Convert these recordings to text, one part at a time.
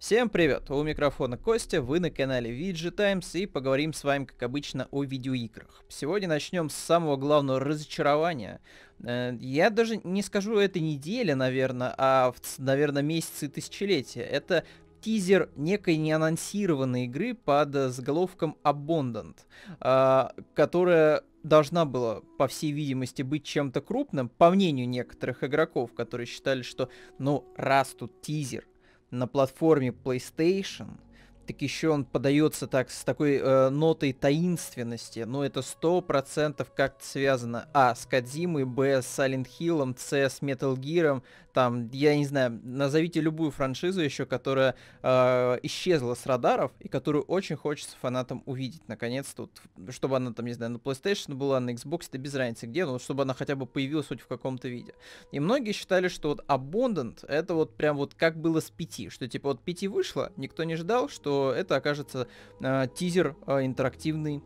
Всем привет! У микрофона Костя, вы на канале VG Times и поговорим с вами, как обычно, о видеоиграх. Сегодня начнем с самого главного разочарования. Э, я даже не скажу это неделя, наверное, а, наверное, месяцы и тысячелетия. Это тизер некой неанонсированной игры под заголовком Abundant, а, которая должна была, по всей видимости, быть чем-то крупным, по мнению некоторых игроков, которые считали, что, ну, раз тут тизер, на платформе PlayStation, так еще он подается так с такой э, нотой таинственности. Но это сто процентов как-то связано а с Кадзимой, б с Silent Hill, с Metal Gear, там, я не знаю, назовите любую франшизу еще, которая э, исчезла с радаров и которую очень хочется фанатам увидеть, наконец-то, вот, чтобы она там, не знаю, на PlayStation была, на Xbox, это без разницы где, но чтобы она хотя бы появилась хоть в каком-то виде. И многие считали, что вот Abundant это вот прям вот как было с пяти, что типа вот пяти вышло, никто не ждал, что это окажется э, тизер э, интерактивный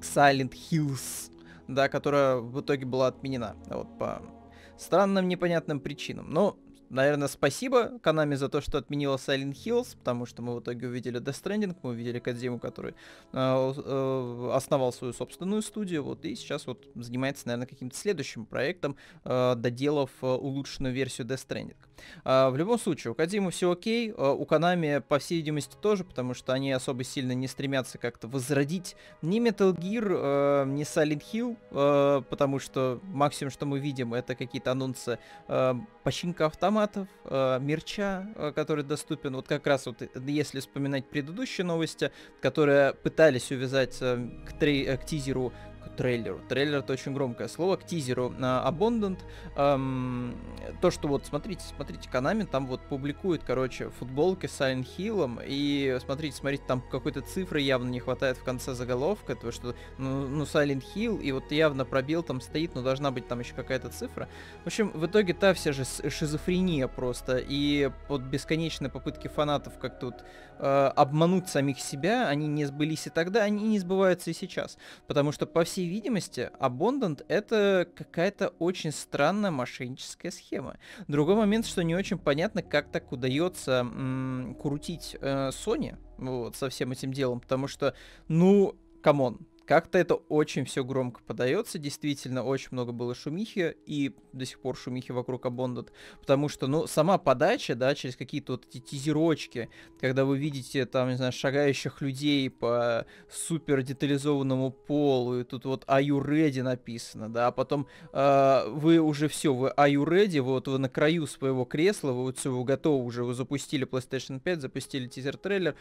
Silent Hills, да, которая в итоге была отменена, вот по странным непонятным причинам. Но наверное, спасибо Канами за то, что отменила Silent Hills, потому что мы в итоге увидели Death Stranding, мы увидели Кадзиму, который э, э, основал свою собственную студию, вот, и сейчас вот занимается, наверное, каким-то следующим проектом, э, доделав э, улучшенную версию Death Stranding. Э, в любом случае, у Кадзимы все окей, э, у Канами, по всей видимости, тоже, потому что они особо сильно не стремятся как-то возродить ни Metal Gear, э, ни Silent Hill, э, потому что максимум, что мы видим, это какие-то анонсы э, починка автомата, автоматов, э, мерча, э, который доступен. Вот как раз вот, если вспоминать предыдущие новости, которые пытались увязать э, к, трей- к тизеру трейлеру. Трейлер это очень громкое слово. К тизеру на Abundant. Эм, то, что вот, смотрите, смотрите, Канами там вот публикует, короче, футболки с Silent Hill. И смотрите, смотрите, там какой-то цифры явно не хватает в конце заголовка. То, что, ну, ну, Silent Hill, и вот явно пробел там стоит, но должна быть там еще какая-то цифра. В общем, в итоге та вся же шизофрения просто. И под бесконечные попытки фанатов как-то вот э, обмануть самих себя, они не сбылись и тогда, они не сбываются и сейчас. Потому что, по всей видимости, Abandoned это какая-то очень странная мошенническая схема. Другой момент, что не очень понятно, как так удается м- крутить э, Sony вот, со всем этим делом, потому что, ну, come on, как-то это очень все громко подается, действительно, очень много было шумихи, и до сих пор шумихи вокруг Abandoned, потому что, ну, сама подача, да, через какие-то вот эти тизерочки, когда вы видите, там, не знаю, шагающих людей по супер детализованному полу, и тут вот Are you ready? написано, да, а потом э, вы уже все, вы Are you ready, вы вот вы на краю своего кресла, вы вот все, вы готовы уже, вы запустили PlayStation 5, запустили тизер-трейлер,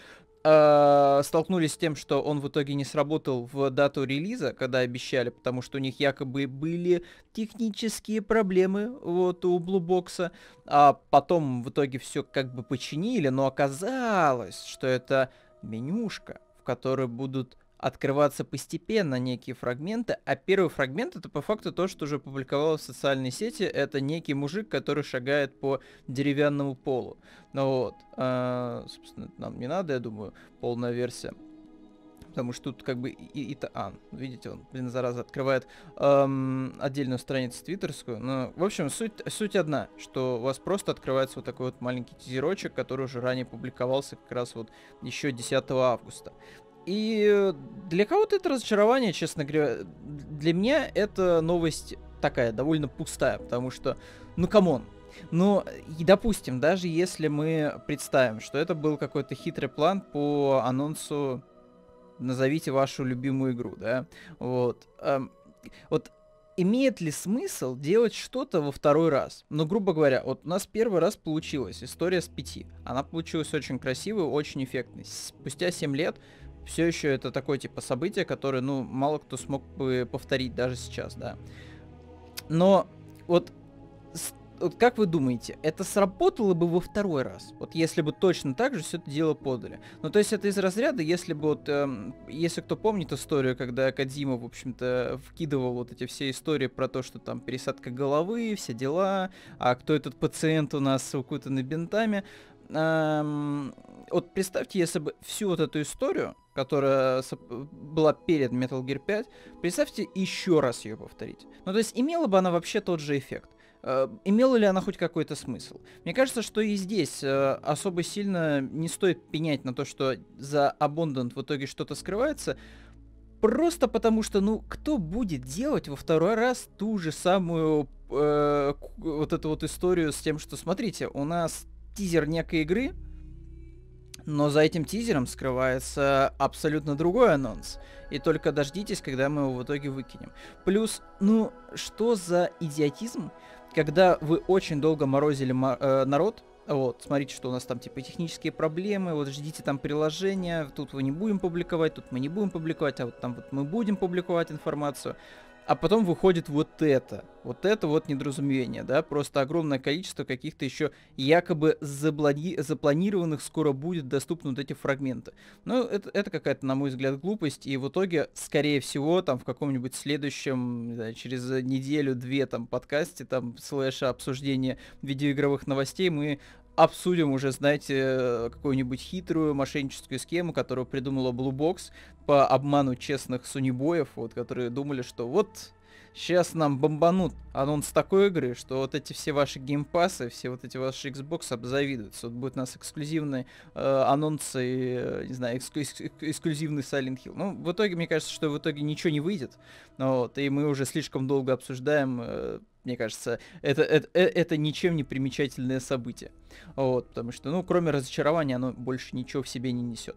э, столкнулись с тем, что он в итоге не сработал в дату релиза, когда обещали, потому что у них якобы были технические проблемы вот у Bluebox, а потом в итоге все как бы починили, но оказалось, что это менюшка, в которой будут открываться постепенно некие фрагменты, а первый фрагмент это по факту то, что уже публиковалось в социальной сети, это некий мужик, который шагает по деревянному полу. Ну вот, а, собственно, нам не надо, я думаю, полная версия потому что тут как бы и, и то, а, видите, он, блин, зараза, открывает эм, отдельную страницу твиттерскую. Но, в общем, суть, суть одна, что у вас просто открывается вот такой вот маленький тизерочек, который уже ранее публиковался как раз вот еще 10 августа. И для кого-то это разочарование, честно говоря. Для меня это новость такая, довольно пустая, потому что, ну, come on, но, и допустим, даже если мы представим, что это был какой-то хитрый план по анонсу назовите вашу любимую игру, да, вот. Эм, вот имеет ли смысл делать что-то во второй раз? Ну, грубо говоря, вот у нас первый раз получилась история с P.T.. Она получилась очень красивой, очень эффектной. Спустя 7 лет все еще это такое типа событие, которое, ну, мало кто смог бы повторить даже сейчас, да. Но вот вот как вы думаете, это сработало бы во второй раз? Вот если бы точно так же все это дело подали. Ну, то есть это из разряда, если бы вот, эм, если кто помнит историю, когда Кадима, в общем-то, вкидывал вот эти все истории про то, что там пересадка головы, все дела, а кто этот пациент у нас укутанный бинтами. Эм, вот представьте, если бы всю вот эту историю, которая была перед Metal Gear 5, представьте еще раз ее повторить. Ну, то есть имела бы она вообще тот же эффект. Э, имела ли она хоть какой-то смысл? Мне кажется, что и здесь э, особо сильно не стоит пенять на то, что за Abundant в итоге что-то скрывается, Просто потому что, ну, кто будет делать во второй раз ту же самую э, вот эту вот историю с тем, что, смотрите, у нас тизер некой игры, но за этим тизером скрывается абсолютно другой анонс. И только дождитесь, когда мы его в итоге выкинем. Плюс, ну, что за идиотизм, когда вы очень долго морозили э, народ, вот, смотрите, что у нас там типа технические проблемы, вот ждите там приложения, тут мы не будем публиковать, тут мы не будем публиковать, а вот там вот мы будем публиковать информацию. А потом выходит вот это. Вот это вот недоразумение, да, просто огромное количество каких-то еще якобы заблони... запланированных скоро будет доступны вот эти фрагменты. Ну, это, это какая-то, на мой взгляд, глупость, и в итоге, скорее всего, там в каком-нибудь следующем, да, через неделю-две там подкасте, там, слэша обсуждения видеоигровых новостей, мы обсудим уже, знаете, какую-нибудь хитрую мошенническую схему, которую придумала Blue Box по обману честных сунибоев, вот, которые думали, что вот сейчас нам бомбанут анонс такой игры, что вот эти все ваши геймпасы, все вот эти ваши Xbox обзавидуются. Вот будет у нас эксклюзивные э, анонсы, не знаю, эксклю эксклюзивный Silent Hill. Ну, в итоге, мне кажется, что в итоге ничего не выйдет. Вот, и мы уже слишком долго обсуждаем э, мне кажется, это, это, э, это ничем не примечательное событие. Вот, потому что, ну, кроме разочарования, оно больше ничего в себе не несет.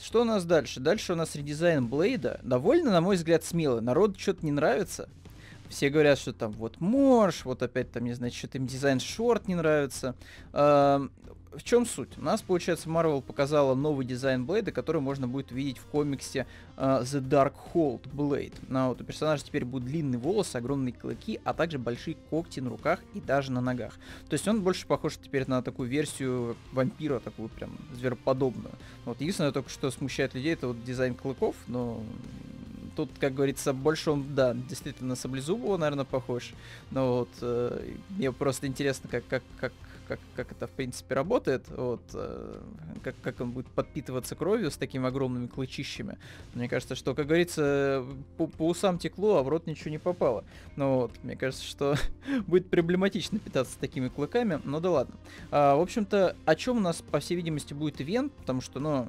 Что у нас дальше? Дальше у нас редизайн Блейда. Довольно, на мой взгляд, смелый. Народ что-то не нравится. Все говорят, что там вот морж, вот опять там, не знаю, что-то им дизайн шорт не нравится в чем суть? У нас, получается, Marvel показала новый дизайн Блейда, который можно будет увидеть в комиксе uh, The Dark Hold Blade. Ну, вот у персонажа теперь будут длинные волосы, огромные клыки, а также большие когти на руках и даже на ногах. То есть он больше похож теперь на такую версию вампира, такую прям звероподобную. Вот единственное только, что смущает людей, это вот дизайн клыков, но тут, как говорится, больше он, да, действительно на Саблезубова, наверное, похож. Но вот э, мне просто интересно, как, как, как как, как это в принципе работает, вот, э, как, как он будет подпитываться кровью с такими огромными клычищами. Мне кажется, что, как говорится, по, по усам текло, а в рот ничего не попало. Ну вот, мне кажется, что будет проблематично питаться такими клыками, но да ладно. А, в общем-то, о чем у нас, по всей видимости, будет ивент, потому что, ну,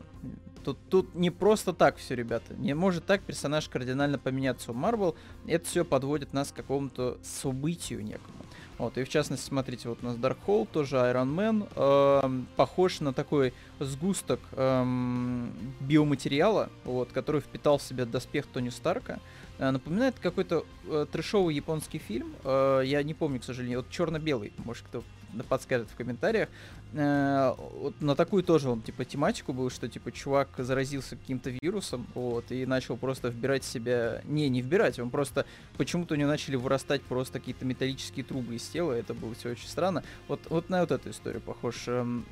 Тут, тут не просто так все, ребята. Не может так персонаж кардинально поменяться у Marvel. Это все подводит нас к какому-то событию некому. Вот, и в частности, смотрите, вот у нас Darkhold, тоже Iron Man, э, похож на такой сгусток э, биоматериала, вот, который впитал в себя доспех Тони Старка. Э, напоминает какой-то э, трешовый японский фильм, э, я не помню, к сожалению, вот черно-белый, может кто подскажет в комментариях. Э, вот на такую тоже он, типа, тематику был, что, типа, чувак заразился каким-то вирусом, вот, и начал просто вбирать в себя... Не, не вбирать, он просто... Почему-то у него начали вырастать просто какие-то металлические трубы из тела, это было все очень странно. Вот, вот на вот эту историю похож эм,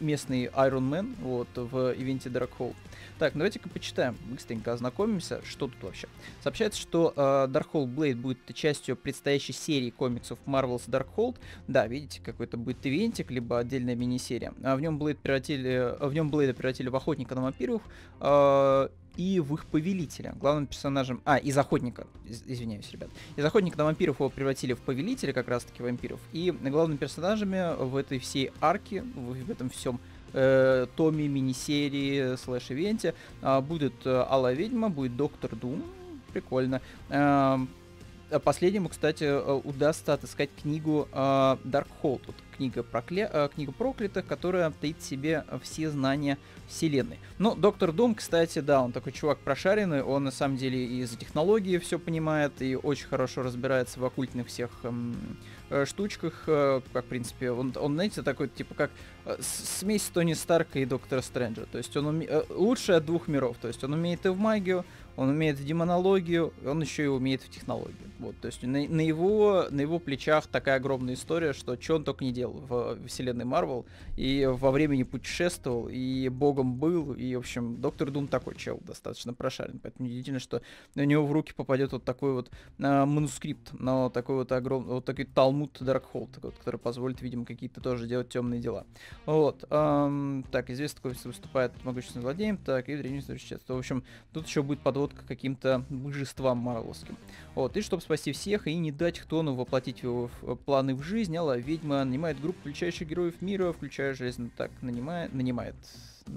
местный Iron Man, вот, в ивенте Dark Hole. Так, давайте-ка почитаем, быстренько ознакомимся, что тут вообще. Сообщается, что э, Darkhold Blade будет частью предстоящей серии комиксов Marvel's Darkhold. Да, видите, какой-то будет ивентик, либо отдельная мини-серия. А в нем Блейд превратили, в нем Блейда превратили в охотника на вампиров, э, и в их повелителя. Главным персонажем... А, из охотника. Из, извиняюсь, ребят. Из охотника на вампиров его превратили в повелителя, как раз-таки вампиров. И главными персонажами в этой всей арке, в, в этом всем э, томе, мини-серии, слэш-ивенте. Э, будет Алая Ведьма, будет Доктор Дум. Прикольно. Э, последнему, кстати, э, удастся отыскать книгу э, Darkhold. Вот книга, прокле... э, книга проклятых, которая таит в себе все знания вселенной. Ну, Доктор Дум, кстати, да, он такой чувак прошаренный, он на самом деле и за технологии все понимает, и очень хорошо разбирается в оккультных всех эм, э, штучках, э, как, в принципе, он, он, знаете, такой, типа, как э, смесь Тони Старка и Доктора Стрэнджа, то есть он уме... э, лучший от двух миров, то есть он умеет и в магию, он умеет в демонологию, он еще и умеет в технологию. Вот, то есть на, на, его, на его плечах такая огромная история, что что он только не делал в, в вселенной Марвел, и во времени путешествовал, и богом был, и, в общем, Доктор Дум такой чел, достаточно прошарен, поэтому удивительно, что у него в руки попадет вот такой вот э, манускрипт, но такой вот огромный, вот такой Талмуд Даркхолд, вот, который позволит, видимо, какие-то тоже делать темные дела. Вот, эм, так, известно, такой выступает могущественным злодеем, так, и древний В общем, тут еще будет подвод вот каким-то божествам марвеловским. Вот, и чтобы спасти всех и не дать Хтону воплотить его в планы в жизнь, Алла ведьма нанимает группу включающих героев мира, включая Железно так нанимает, нанимает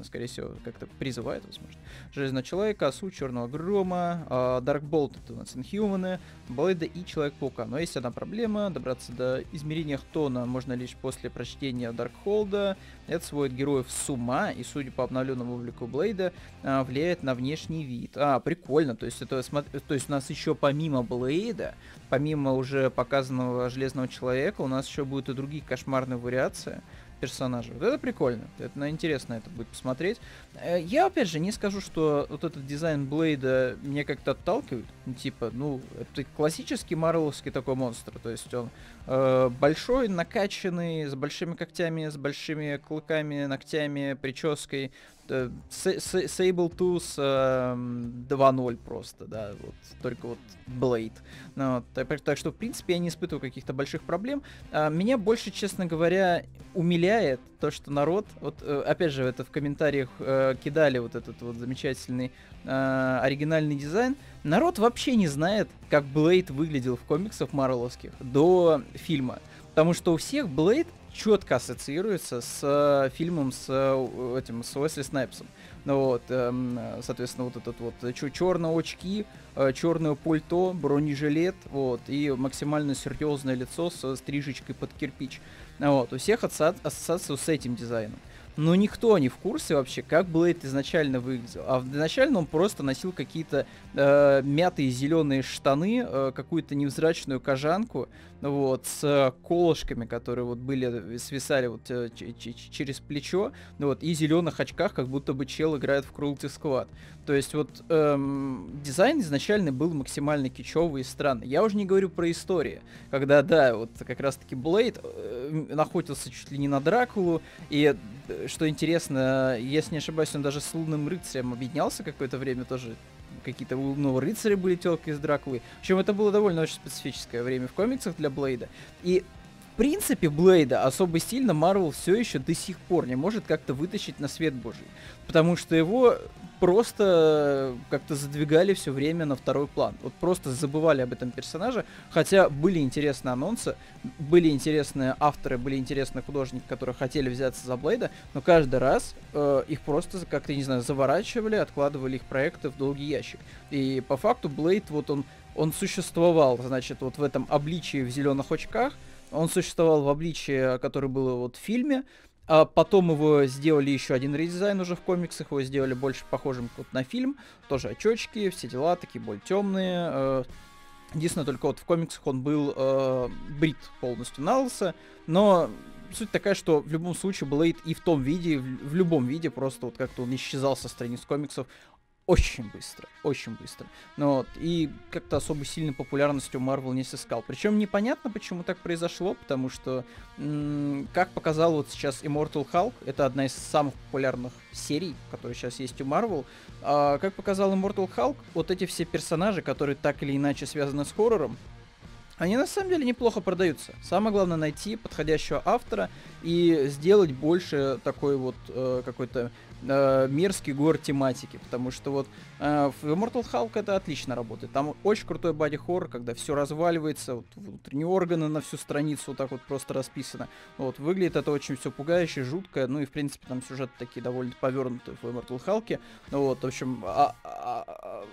скорее всего, как-то призывает, возможно. Железного Человека, Осу, Черного Грома, Даркболт, это у нас Инхьюманы, Блэйда и Человек-паука. Но есть одна проблема, добраться до измерения Хтона можно лишь после прочтения Даркхолда. Это сводит героев с ума, и, судя по обновленному облику Блейда, э, влияет на внешний вид. А, прикольно, то есть это, то есть у нас еще помимо Блейда, помимо уже показанного Железного Человека, у нас еще будут и другие кошмарные вариации персонажей. Вот это прикольно. Это ну, интересно это будет посмотреть. Э, я, опять же, не скажу, что вот этот дизайн Блейда меня как-то отталкивает. Типа, ну, это классический марвеловский такой монстр. То есть он э, большой, накачанный, с большими когтями, с большими клыками, ногтями, прической. Sabletooth э, 2.0 просто, да, вот, только вот Blade. Ну, так, так что, в принципе, я не испытываю каких-то больших проблем. А, меня больше, честно говоря, умиляет то, что народ, вот, э, опять же, это в комментариях э, кидали вот этот вот замечательный э, оригинальный дизайн. Народ вообще не знает, как Блейд выглядел в комиксах марвеловских до фильма. Потому что у всех Блейд четко ассоциируется с э, фильмом с э, этим с Уэсли Снайпсом. Ну вот, эм, соответственно, вот этот вот черные очки, э, черное пальто, бронежилет, вот, и максимально серьезное лицо со стрижечкой под кирпич. Вот, у всех ассоциация с этим дизайном но никто не в курсе вообще, как Блейд изначально выглядел. А изначально он просто носил какие-то э, мятые зеленые штаны, э, какую-то невзрачную кожанку, вот, с колышками, которые вот были, свисали вот э, через плечо, вот, и зеленых очках, как будто бы чел играет в Cruelty Squad. То есть вот эм, дизайн изначально был максимально кичевый и странный. Я уже не говорю про историю, когда, да, вот как раз-таки Блейд э, находился чуть ли не на Дракулу, и э, что интересно, если не ошибаюсь, он даже с лунным рыцарем объединялся какое-то время тоже какие-то ну, рыцари были телки из Дракулы. В общем, это было довольно очень специфическое время в комиксах для Блейда. И в принципе, Блейда особо сильно Марвел все еще до сих пор не может как-то вытащить на свет божий. Потому что его просто как-то задвигали все время на второй план. Вот просто забывали об этом персонаже, хотя были интересные анонсы, были интересные авторы, были интересные художники, которые хотели взяться за Блейда, но каждый раз э, их просто как-то, не знаю, заворачивали, откладывали их проекты в долгий ящик. И по факту Блейд, вот он, он существовал, значит, вот в этом обличии в зеленых очках, он существовал в обличии, которое было вот в фильме, а потом его сделали еще один редизайн уже в комиксах, его сделали больше похожим вот на фильм, тоже очечки, все дела такие более темные. Э, единственное, только вот в комиксах он был э, брит полностью на лысо, но суть такая, что в любом случае Блейд и в том виде, в, в любом виде, просто вот как-то он исчезал со страниц комиксов, очень быстро, очень быстро. Ну, вот, и как-то особо сильной популярностью Марвел не сыскал. Причем непонятно, почему так произошло, потому что, как показал вот сейчас Immortal Hulk, это одна из самых популярных серий, которые сейчас есть у Марвел, а, как показал Immortal Hulk, вот эти все персонажи, которые так или иначе связаны с хоррором, они на самом деле неплохо продаются. Самое главное найти подходящего автора и сделать больше такой вот э, какой-то э, мерзкий гор тематики, потому что вот э, в Immortal Hulk это отлично работает. Там очень крутой боди хоррор, когда все разваливается, вот, внутренние органы на всю страницу вот так вот просто расписано. Вот, выглядит это очень все пугающе, жутко, ну и в принципе там сюжеты такие довольно повернутые в Immortal Hulk. Вот, в общем, а, а, а,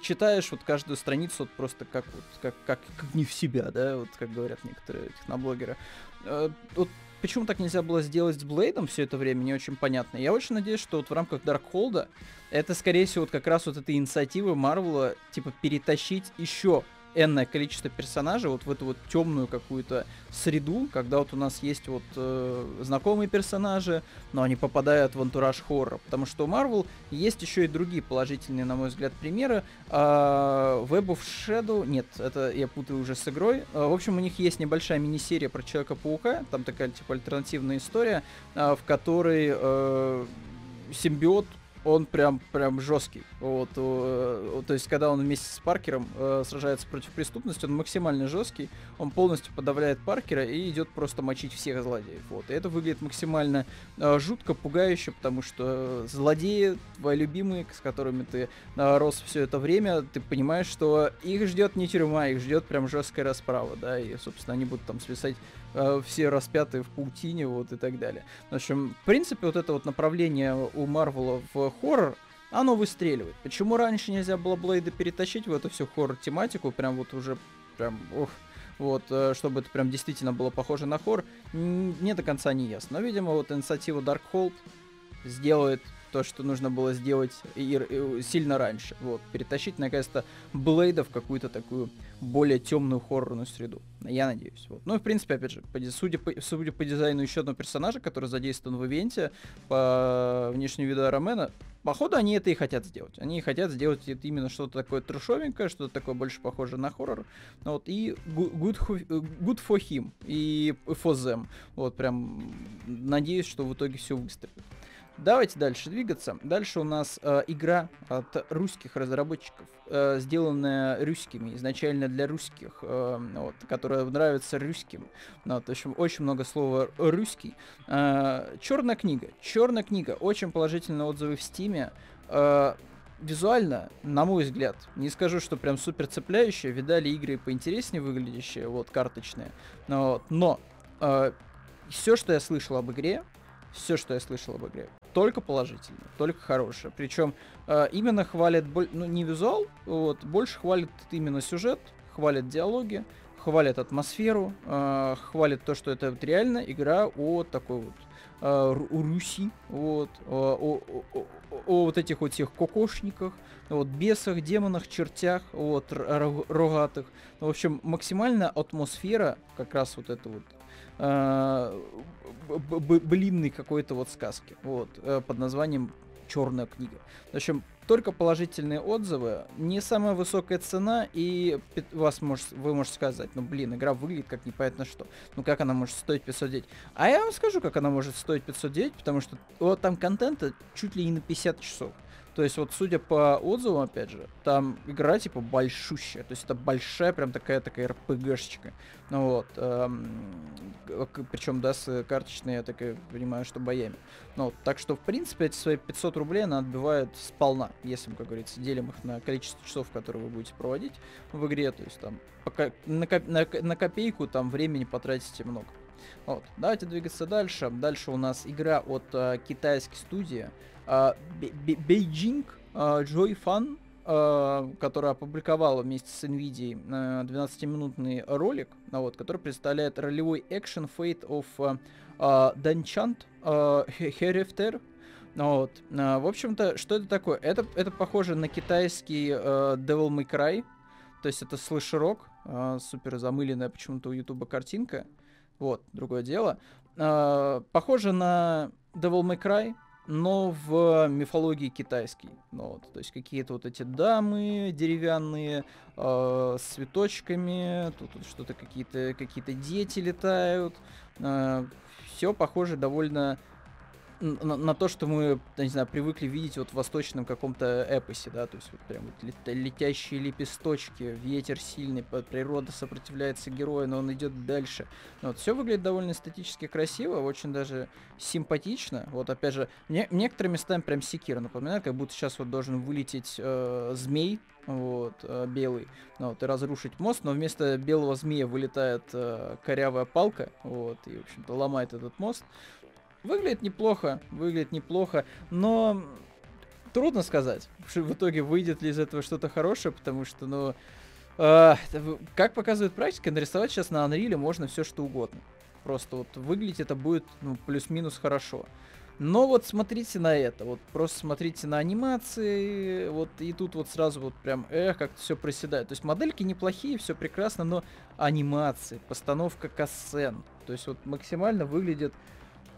читаешь вот каждую страницу вот просто как вот, как, как, как не в себя, да, вот как говорят некоторые техноблогеры. Э, вот почему так нельзя было сделать с Блейдом все это время, не очень понятно. Я очень надеюсь, что вот в рамках Даркхолда это, скорее всего, вот как раз вот эта инициатива Марвела, типа, перетащить еще энное количество персонажей вот в эту вот темную какую-то среду, когда вот у нас есть вот э, знакомые персонажи, но они попадают в антураж хоррора. Потому что у Marvel есть еще и другие положительные, на мой взгляд, примеры. Э, Web of Shadow, нет, это я путаю уже с игрой. Э, в общем, у них есть небольшая мини-серия про Человека-паука, там такая типа альтернативная история, э, в которой э, симбиот он прям, прям жесткий. Вот, э, то есть, когда он вместе с Паркером э, сражается против преступности, он максимально жесткий, он полностью подавляет Паркера и идет просто мочить всех злодеев. Вот, и это выглядит максимально э, жутко, пугающе, потому что злодеи, твои любимые, с которыми ты э, рос все это время, ты понимаешь, что их ждет не тюрьма, их ждет прям жесткая расправа, да, и, собственно, они будут там свисать э, все распятые в паутине, вот, и так далее. В общем, в принципе, вот это вот направление у Марвела в хоррор, оно выстреливает. Почему раньше нельзя было Блейда перетащить в эту всю хоррор-тематику, прям вот уже, прям, ух, вот, э, чтобы это прям действительно было похоже на хоррор, не до конца не ясно. Но, видимо, вот инициатива Darkhold сделает то, что нужно было сделать и, и, сильно раньше. Вот, перетащить наконец-то Блейда в какую-то такую более темную хоррорную среду. Я надеюсь. Вот. Ну и в принципе, опять же, судя, по, судя по дизайну еще одного персонажа, который задействован в ивенте, по внешнему виду Арамена, походу они это и хотят сделать. Они хотят сделать это именно что-то такое трешовенькое, что-то такое больше похоже на хоррор. Вот, и good, good for him, и for them. Вот, прям надеюсь, что в итоге все выстрелит. Давайте дальше двигаться. Дальше у нас э, игра от русских разработчиков, э, сделанная русскими, изначально для русских, э, вот, которая нравится русским. Ну, вот, в общем, очень много слова русский. Э, Черная книга. Черная книга. Очень положительные отзывы в Стиме. Э, визуально, на мой взгляд, не скажу, что прям супер цепляющие. Видали игры поинтереснее выглядящие, вот, карточные. Но, но э, все, что я слышал об игре, все, что я слышал об игре, только положительно, только хорошее. Причем э, именно хвалят, ну не визуал, вот, больше хвалят именно сюжет, хвалят диалоги, хвалят атмосферу, э, хвалят то, что это вот реально игра о такой вот э, Руси, вот, о, о, о, о вот этих вот всех кокошниках, вот, бесах, демонах, чертях, вот, рогатых. В общем, максимальная атмосфера, как раз вот это вот э, блинной какой-то вот сказки, вот, э, под названием «Черная книга». В общем, только положительные отзывы, не самая высокая цена, и вас может, вы можете сказать, ну блин, игра выглядит как непонятно что. Ну как она может стоить 509? А я вам скажу, как она может стоить 509, потому что вот там контента чуть ли не на 50 часов. То есть вот судя по отзывам, опять же, там игра типа большущая. То есть это большая прям такая такая РПГшечка. Ну вот. Эм, причем, да, с карточной, я так и понимаю, что боями. Ну вот. Так что, в принципе, эти свои 500 рублей она отбивает сполна. Если мы, как говорится, делим их на количество часов, которые вы будете проводить в игре. То есть там пока на, на, на копейку там времени потратите много. Вот. Давайте двигаться дальше. Дальше у нас игра от э, китайской студии Beijing Joy Fun, которая опубликовала вместе с NVIDIA 12-минутный ролик, вот, который представляет ролевой экшен Fate of Danchant Herifter. Вот. В общем-то, что это такое? Это, это похоже на китайский Devil May Cry. То есть это слэшерок, супер замыленная почему-то у Ютуба картинка. Вот, другое дело. Похоже на Devil May Cry, но в мифологии китайской. Ну, вот, то есть какие-то вот эти дамы деревянные э, с цветочками, тут, тут что-то какие-то какие-то дети летают. Э, все похоже довольно на, на то, что мы, не знаю, привыкли видеть вот в восточном каком-то эпосе, да, то есть вот прям вот летящие лепесточки, ветер сильный, природа сопротивляется герою, но он идет дальше. Ну вот, все выглядит довольно эстетически красиво, очень даже симпатично. Вот опять же, не, некоторыми местами прям секира напоминает, как будто сейчас вот должен вылететь э, змей, вот, э, белый, ну, вот, и разрушить мост, но вместо белого змея вылетает э, корявая палка, вот, и, в общем-то, ломает этот мост. Выглядит неплохо, выглядит неплохо, но трудно сказать, в итоге выйдет ли из этого что-то хорошее, потому что, ну, э, как показывает практика, нарисовать сейчас на Unreal можно все что угодно. Просто вот выглядеть это будет, ну, плюс-минус хорошо. Но вот смотрите на это, вот просто смотрите на анимации, вот и тут вот сразу вот прям, эх, как-то все проседает. То есть модельки неплохие, все прекрасно, но анимации, постановка кассен, то есть вот максимально выглядит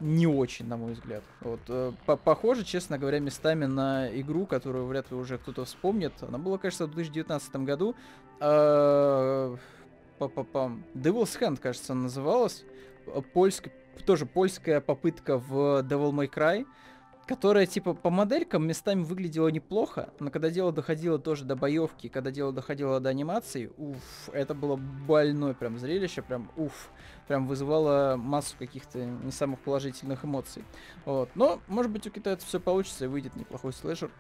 не очень, на мой взгляд. Вот, э, похоже, честно говоря, местами на игру, которую вряд ли уже кто-то вспомнит. Она была, кажется, в 2019 году. Э, Па-па-пам. Devil's Hand, кажется, называлась. Польская, тоже польская попытка в Devil May Cry. Которая, типа, по моделькам местами выглядела неплохо, но когда дело доходило тоже до боевки, когда дело доходило до анимации, уф, это было больное прям зрелище, прям уф, прям вызывало массу каких-то не самых положительных эмоций. Вот. Но, может быть, у китайцев все получится и выйдет неплохой слэшер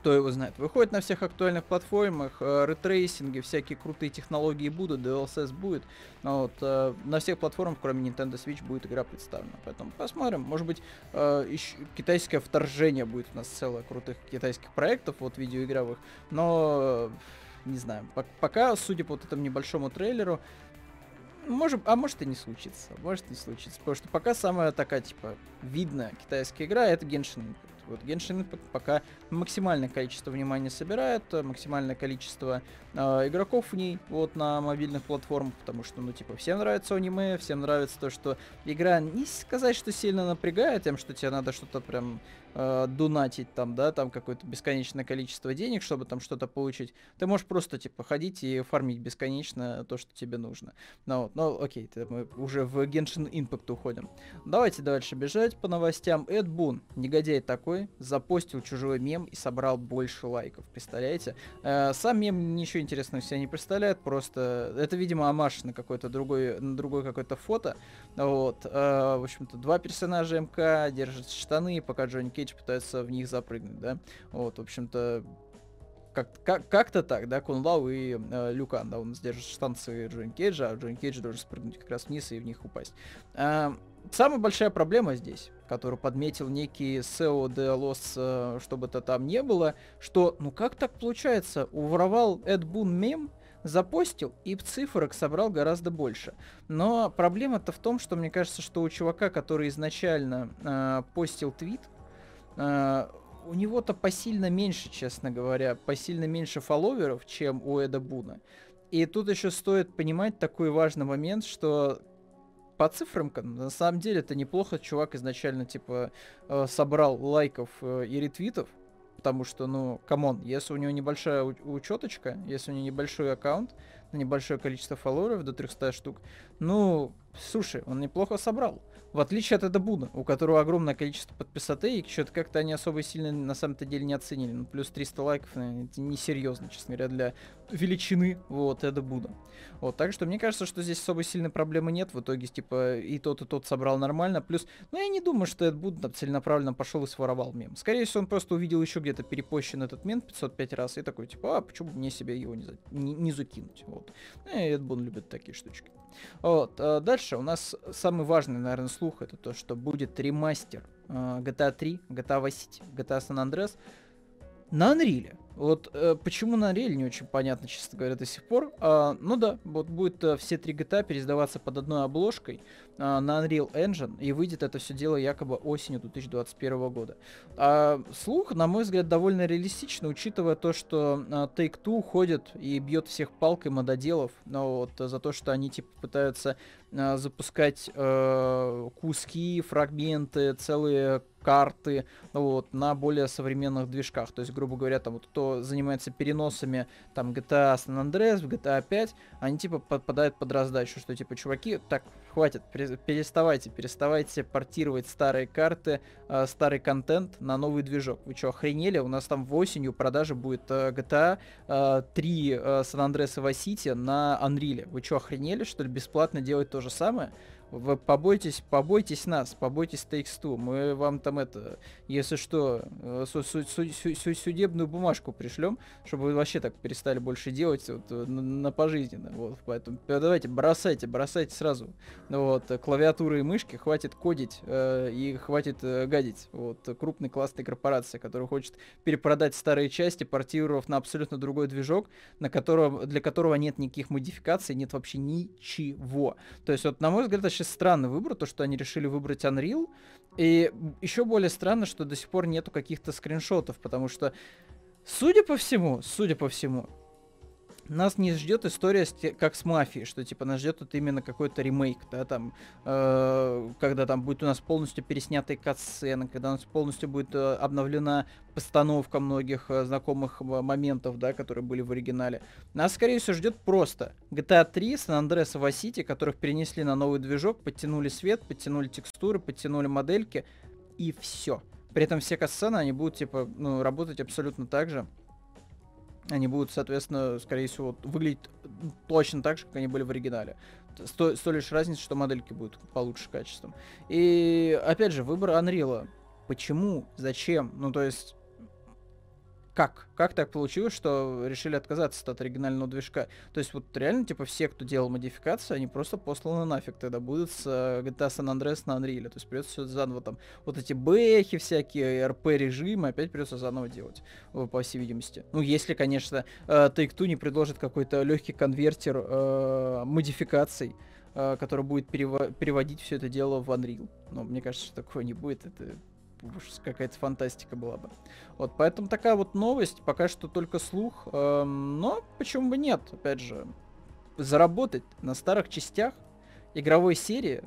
кто его знает. Выходит на всех актуальных платформах, э, ray tracing и, всякие крутые технологии будут, DLSS будет. Но вот, э, на всех платформах, кроме Nintendo Switch, будет игра представлена. Поэтому посмотрим. Может быть, э, еще китайское вторжение будет у нас целое крутых китайских проектов, вот видеоигровых. Но, не знаю, пока, судя по вот этому небольшому трейлеру, может, а может и не случится. Может не случится. Потому что пока самая такая, типа, видная китайская игра это Genshin Impact. Вот Genshin Impact пока максимальное количество внимания собирает, максимальное количество э, игроков в ней вот на мобильных платформах, потому что, ну, типа, всем нравится аниме, всем нравится то, что игра не сказать, что сильно напрягает тем, что тебе надо что-то прям э, донатить там, да, там какое-то бесконечное количество денег, чтобы там что-то получить. Ты можешь просто, типа, ходить и фармить бесконечно то, что тебе нужно. Ну, вот, ну, окей, мы уже в Genshin Impact уходим. Давайте дальше бежать по новостям. Эд Бун, негодяй такой, запостил чужой мем и собрал больше лайков, представляете? Э, сам мем ничего интересного себя не представляет, просто это, видимо, амаш на какой-то другой, на другой какое-то фото. Вот, э, в общем-то, два персонажа МК держат штаны, пока Джонни Кейдж пытается в них запрыгнуть, да. Вот, в общем-то, как, как, как-то так, да, Кун Лау и э, Люкан, да, он сдержит штанцы Джонни Кейджа, а Джонни Кейдж должен спрыгнуть как раз вниз и в них упасть. А, самая большая проблема здесь, которую подметил некий SEO de Los, э, чтобы это там не было, что, ну как так получается, уворовал Эд Бун мем, запостил и цифрок собрал гораздо больше. Но проблема-то в том, что мне кажется, что у чувака, который изначально э, постил твит, э, у него-то посильно меньше, честно говоря, посильно меньше фолловеров, чем у Эда Буна. И тут еще стоит понимать такой важный момент, что по цифрам, на самом деле, это неплохо. Чувак изначально, типа, э, собрал лайков э, и ретвитов, потому что, ну, come on, если у него небольшая учеточка, если у него небольшой аккаунт, небольшое количество фолловеров, до 300 штук, ну, слушай, он неплохо собрал. В отличие от Эдабуна, у которого огромное количество подписоты, и что-то как-то они особо сильно на самом-то деле не оценили. Ну, плюс 300 лайков, наверное, это несерьезно, честно говоря, для величины вот Эдабуна. Вот, так что мне кажется, что здесь особо сильной проблемы нет. В итоге, типа, и тот, и тот собрал нормально. Плюс, ну, я не думаю, что Эдбуд там целенаправленно пошел и своровал мем. Скорее всего, он просто увидел еще где-то перепощен этот мем 505 раз и такой, типа, а почему бы мне себе его не, за... не, не закинуть? Вот. Ну, и Эдбун любит такие штучки. Вот. А дальше у нас самый важный, наверное, слух это то, что будет ремастер а, GTA 3, GTA Vice City, GTA San Andreas на Unreal. Вот э, почему на Unreal не очень понятно, честно говоря, до сих пор. А, ну да, вот будет э, все три GTA пересдаваться под одной обложкой э, на Unreal Engine, и выйдет это все дело якобы осенью 2021 года. А, слух, на мой взгляд, довольно реалистично, учитывая то, что э, Take-Two ходит и бьет всех палкой мододелов ну, вот, за то, что они типа пытаются э, запускать э, куски, фрагменты, целые карты вот, на более современных движках. То есть, грубо говоря, там вот кто занимается переносами там GTA San Andreas в GTA 5, они типа подпадают под раздачу, что типа, чуваки, так, хватит, переставайте, переставайте портировать старые карты, э, старый контент на новый движок. Вы что, охренели? У нас там в осенью продажа будет э, GTA э, 3 э, San Andreas Vice City на Unreal. Вы что, охренели, что ли, бесплатно делать то же самое? Вы побойтесь, побойтесь нас, побойтесь Takes Two. Мы вам там это, если что, э, су су су судебную бумажку пришлем, чтобы вы вообще так перестали больше делать вот, э, на, на пожизненно. Вот, поэтому давайте, бросайте, бросайте сразу. Вот, клавиатуры и мышки, хватит кодить э, и хватит э, гадить. Вот, крупной классной корпорации, которая хочет перепродать старые части, портировав на абсолютно другой движок, на которого, для которого нет никаких модификаций, нет вообще ничего. То есть, вот, на мой взгляд, это очень странный выбор, то, что они решили выбрать Unreal. И еще более странно, что до сих пор нету каких-то скриншотов, потому что, судя по всему, судя по всему, нас не ждет история как с мафией, что типа нас ждет вот именно какой-то ремейк, да, там, э, когда там будет у нас полностью переснятые катсцены, когда у нас полностью будет э, обновлена постановка многих э, знакомых моментов, да, которые были в оригинале. Нас, скорее всего, ждет просто GTA 3, San Andreas Vice которых перенесли на новый движок, подтянули свет, подтянули текстуры, подтянули модельки, и все При этом все касцены, они будут, типа, ну, работать абсолютно так же. Они будут, соответственно, скорее всего, выглядеть точно так же, как они были в оригинале. С той, лишь разницей, что модельки будут получше качеством. И, опять же, выбор Unreal. Почему? Зачем? Ну, то есть, как? Как так получилось, что решили отказаться от оригинального движка? То есть вот реально, типа, все, кто делал модификации, они просто посланы нафиг тогда будут с uh, GTA San Andreas на Unreal. То есть придется все заново там, вот эти бэхи всякие, RP-режимы опять придется заново делать, по всей видимости. Ну, если, конечно, uh, Take-Two не предложит какой-то легкий конвертер модификаций, который будет перево- переводить все это дело в Unreal. Но мне кажется, что такого не будет. Это какая-то фантастика была бы. Вот, поэтому такая вот новость, пока что только слух, эм, но почему бы нет, опять же, заработать на старых частях игровой серии,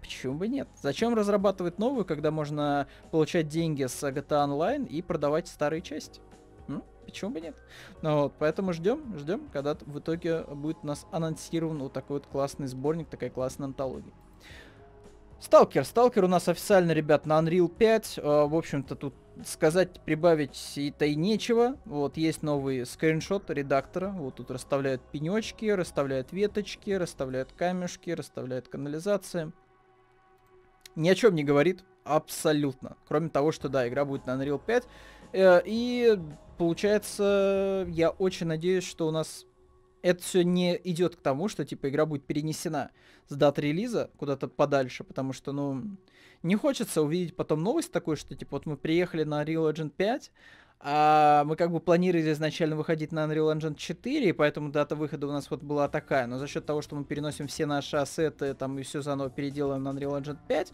почему бы нет? Зачем разрабатывать новую, когда можно получать деньги с GTA Online и продавать старые части? Ну, почему бы нет? Ну вот, поэтому ждем, ждем, когда в итоге будет у нас анонсирован вот такой вот классный сборник, такая классная антология. Сталкер. Сталкер у нас официально, ребят, на Unreal 5. Э, в общем-то, тут сказать, прибавить и-то и нечего. Вот, есть новый скриншот редактора. Вот тут расставляют пенечки, расставляют веточки, расставляют камешки, расставляют канализации. Ни о чем не говорит. Абсолютно. Кроме того, что, да, игра будет на Unreal 5. Э, и, получается, я очень надеюсь, что у нас это все не идет к тому, что типа игра будет перенесена с даты релиза куда-то подальше, потому что, ну, не хочется увидеть потом новость такой, что типа вот мы приехали на Real Legend 5, а мы как бы планировали изначально выходить на Unreal Engine 4, и поэтому дата выхода у нас вот была такая. Но за счет того, что мы переносим все наши ассеты там и все заново переделаем на Unreal Engine 5,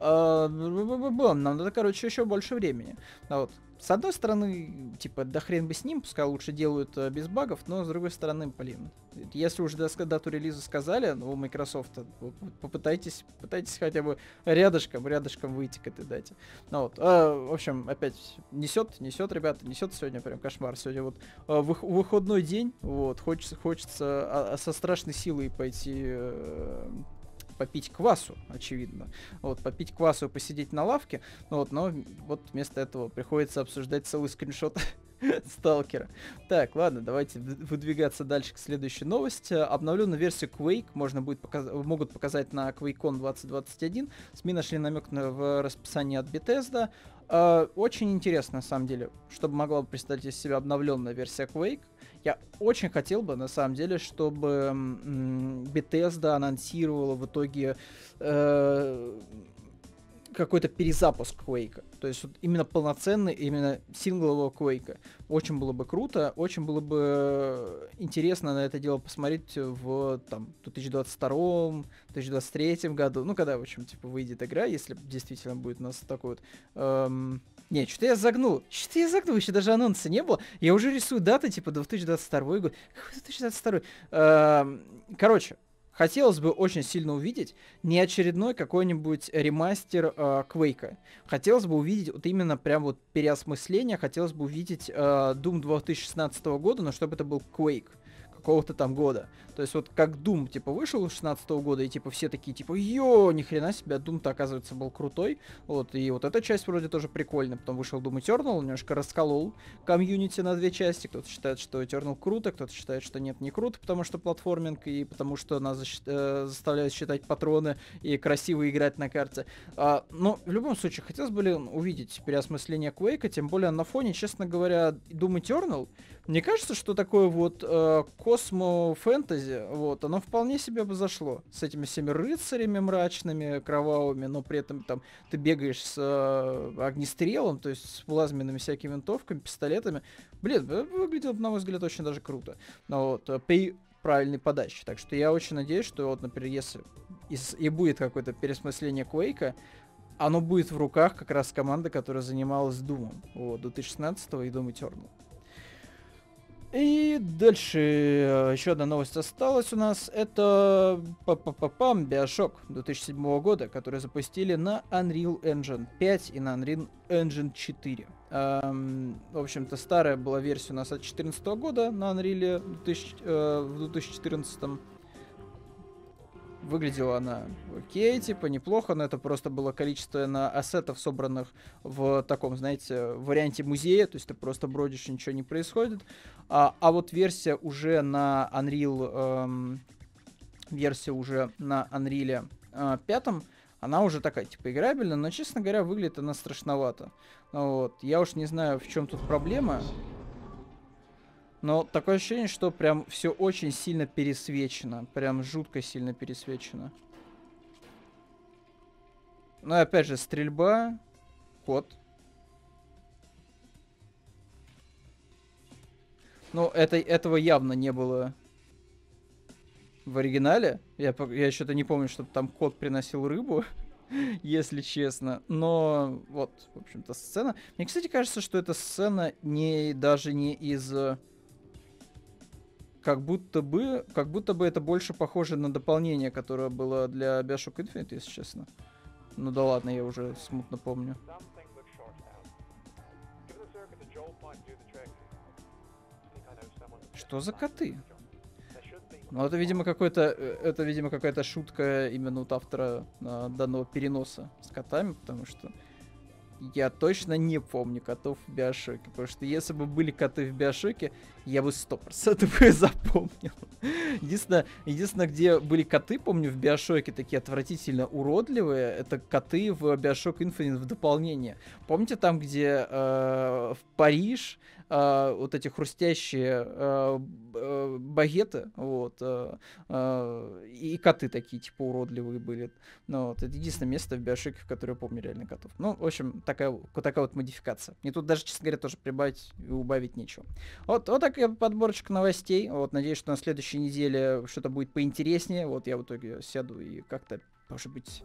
э, нам надо, короче, еще больше времени. А вот с одной стороны, типа, да хрен бы с ним, пускай лучше делают э, без багов, но с другой стороны, блин, если уже дату релиза сказали, ну, у Microsoft, попытайтесь, попытайтесь хотя бы рядышком, рядышком выйти к этой дате. Ну вот, а, в общем, опять несет, несет, ребята, несет сегодня прям кошмар. Сегодня вот вы, выходной день, вот, хочется, хочется а, а со страшной силой пойти э, попить квасу, очевидно. Вот, попить квасу и посидеть на лавке. Ну, вот, но вот вместо этого приходится обсуждать целый скриншот Сталкера. Так, ладно, давайте выдвигаться дальше к следующей новости. Обновленную версию Quake можно будет показ... могут показать на QuakeCon 2021. СМИ нашли намек на... в расписании от Bethesda. Uh, очень интересно, на самом деле, чтобы могла бы представить из себя обновленная версия Quake. Я очень хотел бы, на самом деле, чтобы Bethesda анонсировала в итоге э, какой-то перезапуск Quake. То есть вот именно полноценный, именно синглового Quake. Очень было бы круто, очень было бы интересно на это дело посмотреть в там 2022-2023 году. Ну, когда, в общем, типа, выйдет игра, если действительно будет у нас такой вот эм, не, что-то я загнул. Что-то я загнул, еще даже анонса не было. Я уже рисую даты, типа 2022 год. Какой 2022? Эм, короче, хотелось бы очень сильно увидеть не очередной какой-нибудь ремастер э. Хотелось бы увидеть вот именно прям вот переосмысление, хотелось бы увидеть э, Doom 2016 года, но чтобы это был Quake какого-то там года. То есть вот как Doom, типа, вышел 16 -го года, и типа все такие, типа, йо, ни хрена себе, Doom-то, оказывается, был крутой. Вот, и вот эта часть вроде тоже прикольная. Потом вышел Doom Eternal, немножко расколол комьюнити на две части. Кто-то считает, что Eternal круто, кто-то считает, что нет, не круто, потому что платформинг, и потому что нас защ... э, заставляют считать патроны и красиво играть на карте. А, но в любом случае, хотелось бы увидеть переосмысление Quake, тем более на фоне, честно говоря, Doom Eternal, мне кажется, что такое вот э, космо-фэнтези, вот, оно вполне себе бы зашло. С этими всеми рыцарями мрачными, кровавыми, но при этом там ты бегаешь с э, огнестрелом, то есть с плазменными всякими винтовками, пистолетами. Блин, выглядело, на мой взгляд, очень даже круто. Вот, э, при правильной подаче. Так что я очень надеюсь, что вот, например, если и, и будет какое-то пересмысление Квейка, оно будет в руках как раз команды, которая занималась Думом. Вот, 2016 и Doom Eternal. И дальше э, еще одна новость осталась у нас. Это пам Bioshock 2007 года, который запустили на Unreal Engine 5 и на Unreal Engine 4. Эм, в общем-то, старая была версия у нас от 2014 года на Unreal 2000, э, в 2014. Выглядела она окей, типа, неплохо, но это просто было количество на ассетов, собранных в таком, знаете, варианте музея, то есть ты просто бродишь, ничего не происходит. А, а вот версия уже на Unreal, эм, версия уже на Unreal э, 5, она уже такая, типа, играбельная, но, честно говоря, выглядит она страшновато. Вот. Я уж не знаю, в чем тут проблема. Но такое ощущение, что прям все очень сильно пересвечено. Прям жутко сильно пересвечено. Ну и опять же, стрельба. Код. Ну, это, этого явно не было в оригинале. Я, я что-то не помню, чтобы там кот приносил рыбу, если честно. Но вот, в общем-то, сцена. Мне, кстати, кажется, что эта сцена не даже не из как будто бы, как будто бы это больше похоже на дополнение, которое было для Bioshock Infinite, если честно. Ну да ладно, я уже смутно помню. Что за коты? Ну это, видимо, какой-то, э, это, видимо, какая-то шутка именно от автора а, данного переноса с котами, потому что я точно не помню котов в Биошоке. Потому что если бы были коты в Биошоке, я бы сто процентов бы запомнил. Единственное, единственное, где были коты, помню, в Биошоке, такие отвратительно уродливые, это коты в Биошок Infinite в дополнение. Помните там, где э, в Париж э, вот эти хрустящие э, э, багеты, вот, э, э, и коты такие, типа, уродливые были. Ну, вот, это единственное место в Биошоке, в которое я помню реально котов. Ну, в общем, такая, такая вот модификация. И тут даже, честно говоря, тоже прибавить и убавить нечего. Вот, вот такая подборочка новостей. Вот, надеюсь, что на следующей неделе что-то будет поинтереснее. Вот, я в итоге сяду и как-то может быть,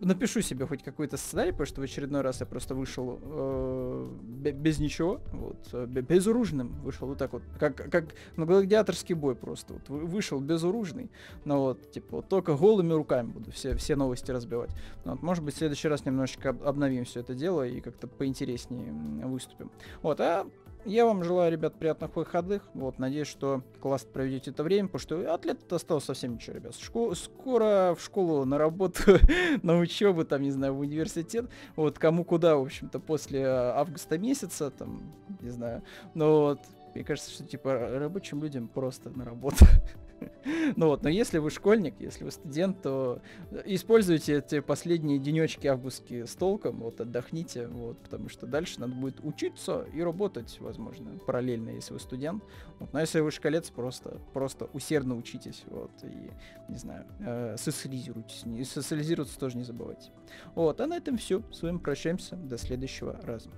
напишу себе хоть какой-то сценарий, потому что в очередной раз я просто вышел э, без ничего, вот, э, безоружным вышел вот так вот, как, как на гладиаторский бой просто, вот, вышел безоружный, ну вот, типа, вот только голыми руками буду все, все новости разбивать. Ну, вот, может быть, в следующий раз немножечко обновим все это дело и как-то поинтереснее выступим. Вот, а я вам желаю, ребят, приятных выходных. Вот, надеюсь, что классно проведете это время, потому что от лета осталось совсем ничего, ребят. Шко- скоро в школу, на работу, на учебу, там, не знаю, в университет. Вот, кому куда, в общем-то, после а, августа месяца, там, не знаю. Но вот, мне кажется, что, типа, рабочим людям просто на работу. Ну вот, но если вы школьник, если вы студент, то используйте эти последние денечки августки с толком, вот, отдохните, вот, потому что дальше надо будет учиться и работать, возможно, параллельно, если вы студент. Вот, но если вы шкалец, просто, просто усердно учитесь, вот, и, не знаю, э, социализируйтесь, и социализироваться тоже не забывайте. Вот, а на этом все, с вами прощаемся, до следующего раза.